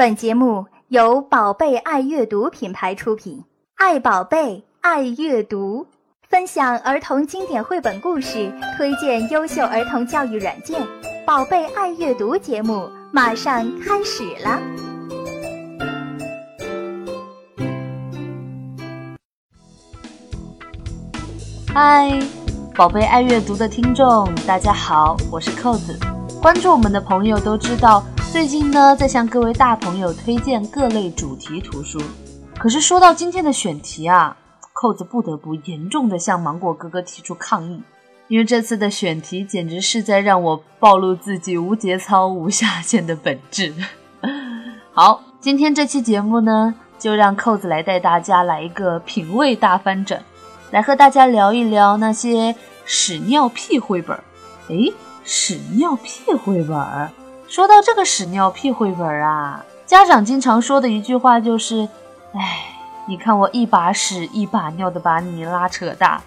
本节目由宝贝爱阅读品牌出品，爱宝贝，爱阅读，分享儿童经典绘本故事，推荐优秀儿童教育软件。宝贝爱阅读节目马上开始了。嗨，宝贝爱阅读的听众，大家好，我是扣子。关注我们的朋友都知道。最近呢，在向各位大朋友推荐各类主题图书。可是说到今天的选题啊，扣子不得不严重的向芒果哥哥提出抗议，因为这次的选题简直是在让我暴露自己无节操、无下限的本质。好，今天这期节目呢，就让扣子来带大家来一个品味大翻转，来和大家聊一聊那些屎尿屁绘本。诶，屎尿屁绘本。说到这个屎尿屁绘本啊，家长经常说的一句话就是：“哎，你看我一把屎一把尿的把你拉扯大。”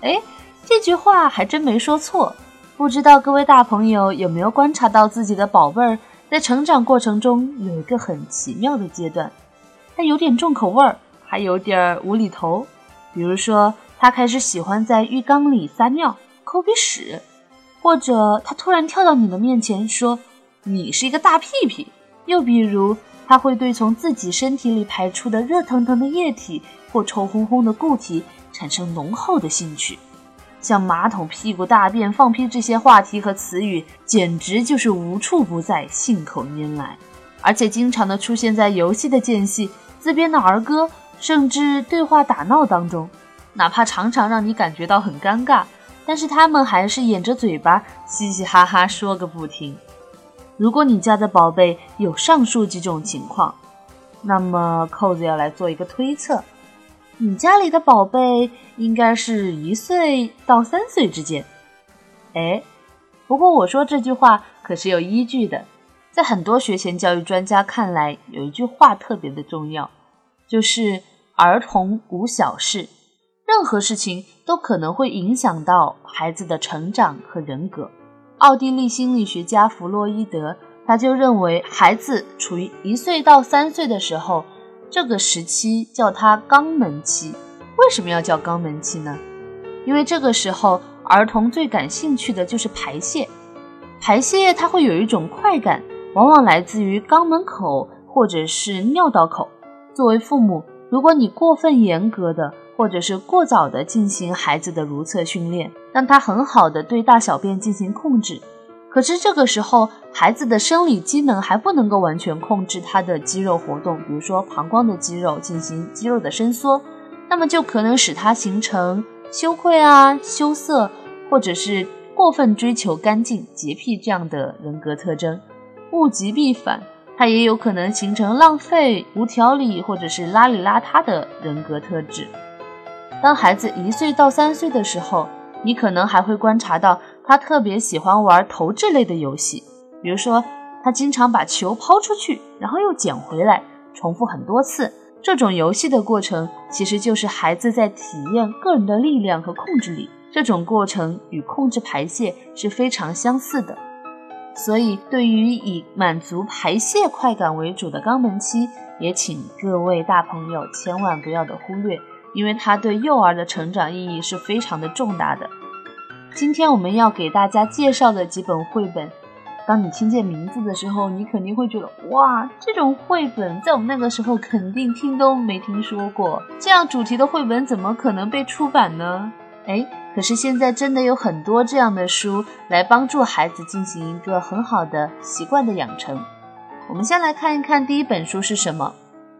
哎，这句话还真没说错。不知道各位大朋友有没有观察到自己的宝贝儿在成长过程中有一个很奇妙的阶段，他有点重口味儿，还有点无厘头。比如说，他开始喜欢在浴缸里撒尿、抠鼻屎，或者他突然跳到你的面前说。你是一个大屁屁。又比如，他会对从自己身体里排出的热腾腾的液体或臭烘烘的固体产生浓厚的兴趣。像马桶、屁股、大便、放屁这些话题和词语，简直就是无处不在，信口拈来，而且经常的出现在游戏的间隙、自编的儿歌，甚至对话打闹当中。哪怕常常让你感觉到很尴尬，但是他们还是掩着嘴巴，嘻嘻哈哈说个不停。如果你家的宝贝有上述几种情况，那么扣子要来做一个推测：你家里的宝贝应该是一岁到三岁之间。哎，不过我说这句话可是有依据的，在很多学前教育专家看来，有一句话特别的重要，就是儿童无小事，任何事情都可能会影响到孩子的成长和人格。奥地利心理学家弗洛伊德，他就认为，孩子处于一岁到三岁的时候，这个时期叫他肛门期。为什么要叫肛门期呢？因为这个时候，儿童最感兴趣的就是排泄。排泄它会有一种快感，往往来自于肛门口或者是尿道口。作为父母，如果你过分严格的，或者是过早的进行孩子的如厕训练，让他很好的对大小便进行控制。可是这个时候，孩子的生理机能还不能够完全控制他的肌肉活动，比如说膀胱的肌肉进行肌肉的伸缩，那么就可能使他形成羞愧啊、羞涩，或者是过分追求干净、洁癖这样的人格特征。物极必反，他也有可能形成浪费、无条理或者是邋里邋遢的人格特质。当孩子一岁到三岁的时候，你可能还会观察到他特别喜欢玩投掷类的游戏，比如说他经常把球抛出去，然后又捡回来，重复很多次。这种游戏的过程其实就是孩子在体验个人的力量和控制力。这种过程与控制排泄是非常相似的。所以，对于以满足排泄快感为主的肛门期，也请各位大朋友千万不要的忽略。因为它对幼儿的成长意义是非常的重大的。今天我们要给大家介绍的几本绘本，当你听见名字的时候，你肯定会觉得哇，这种绘本在我们那个时候肯定听都没听说过。这样主题的绘本怎么可能被出版呢？哎，可是现在真的有很多这样的书来帮助孩子进行一个很好的习惯的养成。我们先来看一看第一本书是什么。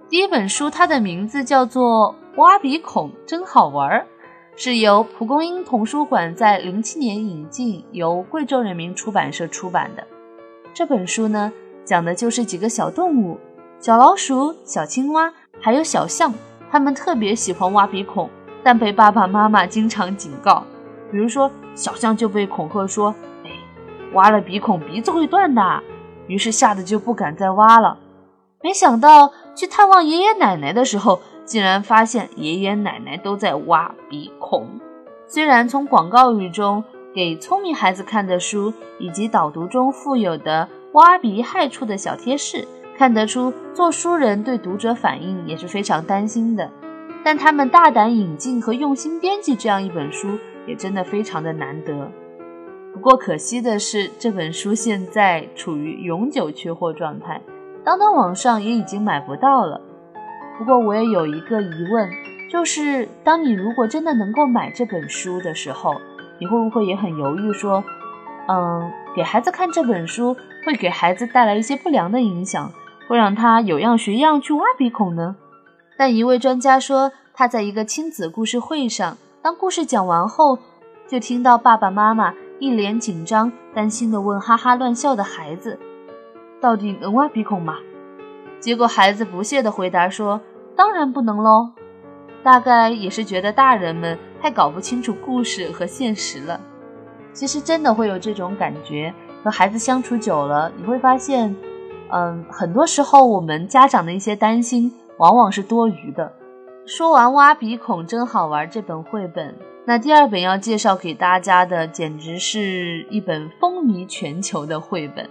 第一本书它的名字叫做。挖鼻孔真好玩儿，是由蒲公英童书馆在零七年引进，由贵州人民出版社出版的。这本书呢，讲的就是几个小动物，小老鼠、小青蛙，还有小象，它们特别喜欢挖鼻孔，但被爸爸妈妈经常警告。比如说，小象就被恐吓说：“哎，挖了鼻孔鼻子会断的。”于是吓得就不敢再挖了。没想到去探望爷爷奶奶的时候。竟然发现爷爷奶奶都在挖鼻孔。虽然从广告语中给聪明孩子看的书，以及导读中附有的挖鼻害处的小贴士，看得出做书人对读者反应也是非常担心的。但他们大胆引进和用心编辑这样一本书，也真的非常的难得。不过可惜的是，这本书现在处于永久缺货状态，当当网上也已经买不到了。不过我也有一个疑问，就是当你如果真的能够买这本书的时候，你会不会也很犹豫，说，嗯，给孩子看这本书会给孩子带来一些不良的影响，会让他有样学样去挖鼻孔呢？但一位专家说，他在一个亲子故事会上，当故事讲完后，就听到爸爸妈妈一脸紧张、担心的问哈哈乱笑的孩子：“到底能挖鼻孔吗？”结果孩子不屑地回答说：“当然不能喽。”大概也是觉得大人们太搞不清楚故事和现实了。其实真的会有这种感觉，和孩子相处久了，你会发现，嗯，很多时候我们家长的一些担心。往往是多余的。说完挖鼻孔真好玩这本绘本，那第二本要介绍给大家的，简直是一本风靡全球的绘本。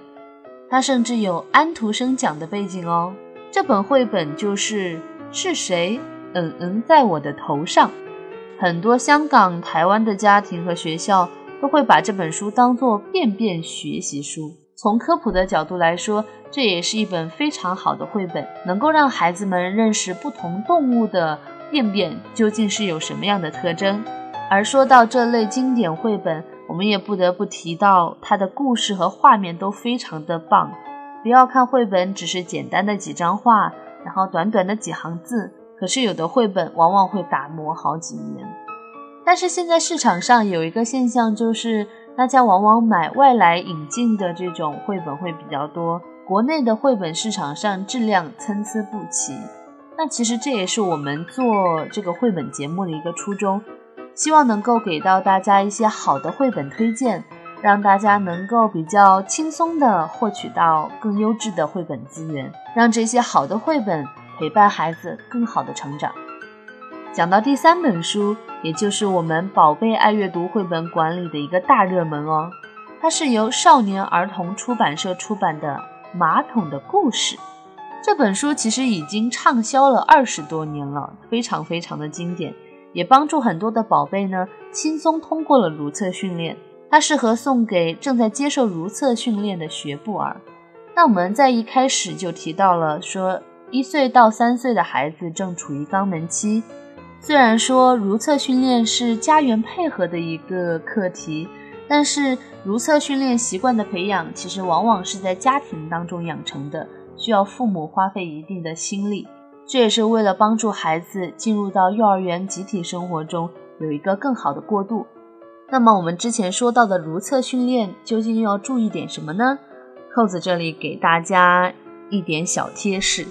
它甚至有安徒生奖的背景哦。这本绘本就是是谁？嗯嗯，在我的头上。很多香港、台湾的家庭和学校都会把这本书当做便便学习书。从科普的角度来说，这也是一本非常好的绘本，能够让孩子们认识不同动物的便便究竟是有什么样的特征。而说到这类经典绘本，我们也不得不提到它的故事和画面都非常的棒。不要看绘本只是简单的几张画，然后短短的几行字，可是有的绘本往往会打磨好几年。但是现在市场上有一个现象就是。大家往往买外来引进的这种绘本会比较多，国内的绘本市场上质量参差不齐。那其实这也是我们做这个绘本节目的一个初衷，希望能够给到大家一些好的绘本推荐，让大家能够比较轻松的获取到更优质的绘本资源，让这些好的绘本陪伴孩子更好的成长。讲到第三本书。也就是我们宝贝爱阅读绘本馆里的一个大热门哦，它是由少年儿童出版社出版的《马桶的故事》这本书，其实已经畅销了二十多年了，非常非常的经典，也帮助很多的宝贝呢轻松通过了如厕训练。它适合送给正在接受如厕训练的学步儿。那我们在一开始就提到了说，一岁到三岁的孩子正处于肛门期。虽然说如厕训练是家园配合的一个课题，但是如厕训练习惯的培养，其实往往是在家庭当中养成的，需要父母花费一定的心力。这也是为了帮助孩子进入到幼儿园集体生活中有一个更好的过渡。那么我们之前说到的如厕训练，究竟要注意点什么呢？扣子这里给大家一点小贴士。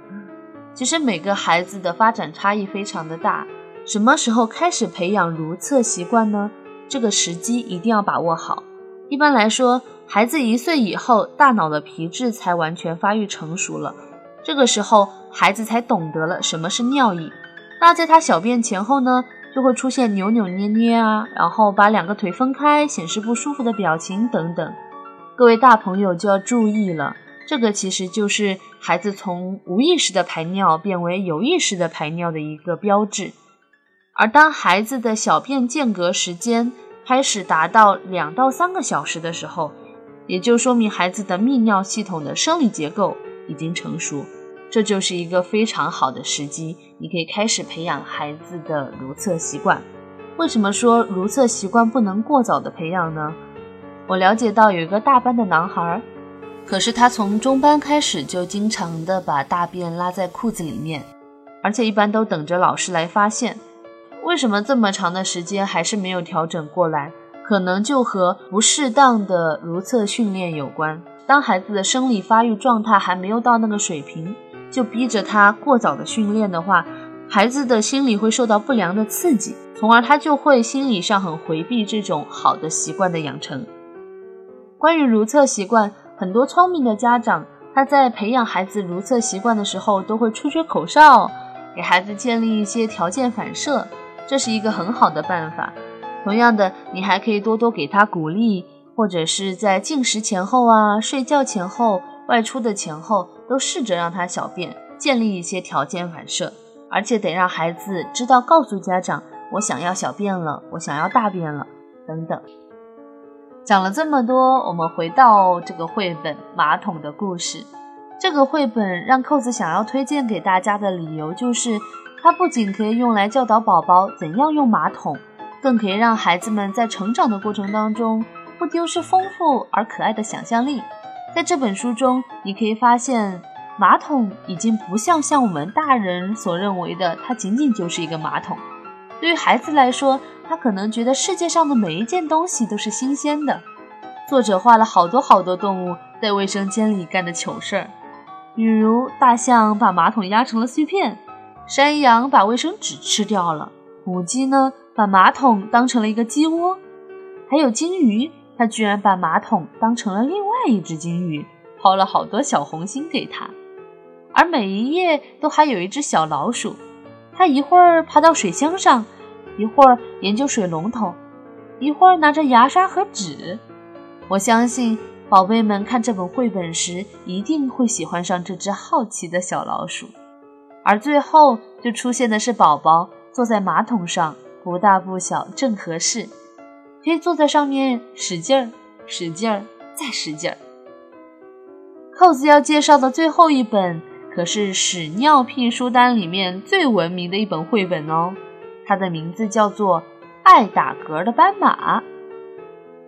其实每个孩子的发展差异非常的大，什么时候开始培养如厕习惯呢？这个时机一定要把握好。一般来说，孩子一岁以后，大脑的皮质才完全发育成熟了，这个时候孩子才懂得了什么是尿意。那在他小便前后呢，就会出现扭扭捏捏啊，然后把两个腿分开，显示不舒服的表情等等。各位大朋友就要注意了。这个其实就是孩子从无意识的排尿变为有意识的排尿的一个标志，而当孩子的小便间隔时间开始达到两到三个小时的时候，也就说明孩子的泌尿系统的生理结构已经成熟，这就是一个非常好的时机，你可以开始培养孩子的如厕习惯。为什么说如厕习惯不能过早的培养呢？我了解到有一个大班的男孩。可是他从中班开始就经常的把大便拉在裤子里面，而且一般都等着老师来发现。为什么这么长的时间还是没有调整过来？可能就和不适当的如厕训练有关。当孩子的生理发育状态还没有到那个水平，就逼着他过早的训练的话，孩子的心理会受到不良的刺激，从而他就会心理上很回避这种好的习惯的养成。关于如厕习惯。很多聪明的家长，他在培养孩子如厕习惯的时候，都会吹吹口哨，给孩子建立一些条件反射，这是一个很好的办法。同样的，你还可以多多给他鼓励，或者是在进食前后啊、睡觉前后、外出的前后，都试着让他小便，建立一些条件反射，而且得让孩子知道告诉家长：“我想要小便了，我想要大便了。”等等。讲了这么多，我们回到这个绘本《马桶的故事》。这个绘本让扣子想要推荐给大家的理由就是，它不仅可以用来教导宝宝怎样用马桶，更可以让孩子们在成长的过程当中不丢失丰富而可爱的想象力。在这本书中，你可以发现，马桶已经不像像我们大人所认为的，它仅仅就是一个马桶。对于孩子来说，他可能觉得世界上的每一件东西都是新鲜的。作者画了好多好多动物在卫生间里干的糗事儿，比如大象把马桶压成了碎片，山羊把卫生纸吃掉了，母鸡呢把马桶当成了一个鸡窝，还有金鱼。他居然把马桶当成了另外一只金鱼，抛了好多小红心给他。而每一页都还有一只小老鼠，它一会儿爬到水箱上，一会儿研究水龙头，一会儿拿着牙刷和纸。我相信宝贝们看这本绘本时，一定会喜欢上这只好奇的小老鼠。而最后就出现的是宝宝坐在马桶上，不大不小，正合适。可以坐在上面使劲儿，使劲儿，再使劲儿。扣子要介绍的最后一本可是屎尿屁书单里面最闻名的一本绘本哦，它的名字叫做《爱打嗝的斑马》。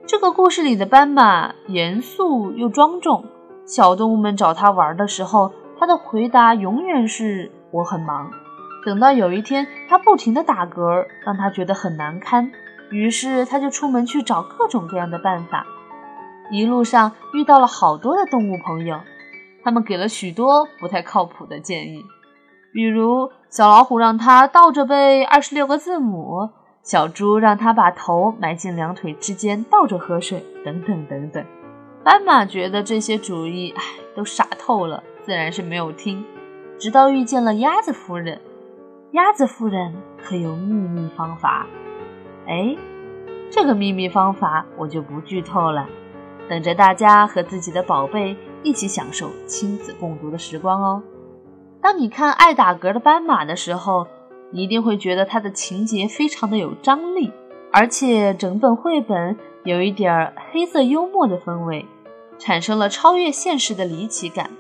这个故事里的斑马严肃又庄重，小动物们找它玩的时候，它的回答永远是“我很忙”。等到有一天，它不停地打嗝，让它觉得很难堪。于是他就出门去找各种各样的办法，一路上遇到了好多的动物朋友，他们给了许多不太靠谱的建议，比如小老虎让他倒着背二十六个字母，小猪让他把头埋进两腿之间倒着喝水，等等等等。斑马觉得这些主意，唉，都傻透了，自然是没有听。直到遇见了鸭子夫人，鸭子夫人可有秘密方法。哎，这个秘密方法我就不剧透了，等着大家和自己的宝贝一起享受亲子共读的时光哦。当你看爱打嗝的斑马的时候，你一定会觉得它的情节非常的有张力，而且整本绘本有一点黑色幽默的氛围，产生了超越现实的离奇感。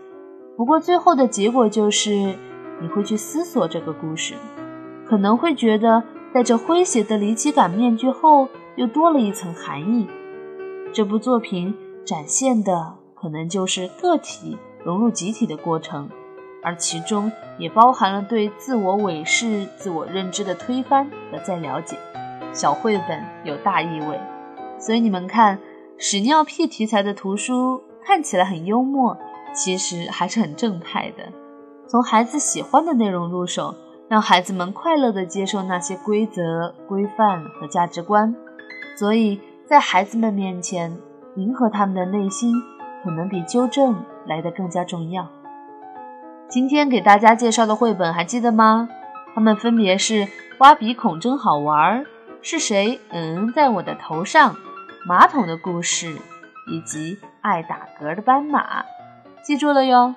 不过最后的结果就是，你会去思索这个故事，可能会觉得。在这诙谐的离奇感面具后，又多了一层含义。这部作品展现的可能就是个体融入集体的过程，而其中也包含了对自我伪饰、自我认知的推翻和再了解。小绘本有大意味，所以你们看，屎尿屁题材的图书看起来很幽默，其实还是很正派的。从孩子喜欢的内容入手。让孩子们快乐地接受那些规则、规范和价值观，所以在孩子们面前，迎合他们的内心，可能比纠正来得更加重要。今天给大家介绍的绘本还记得吗？它们分别是《挖鼻孔真好玩》、是谁？嗯，在我的头上、马桶的故事，以及爱打嗝的斑马。记住了哟。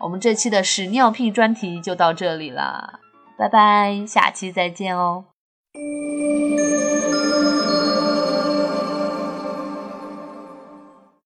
我们这期的屎尿屁专题就到这里了。拜拜，下期再见哦。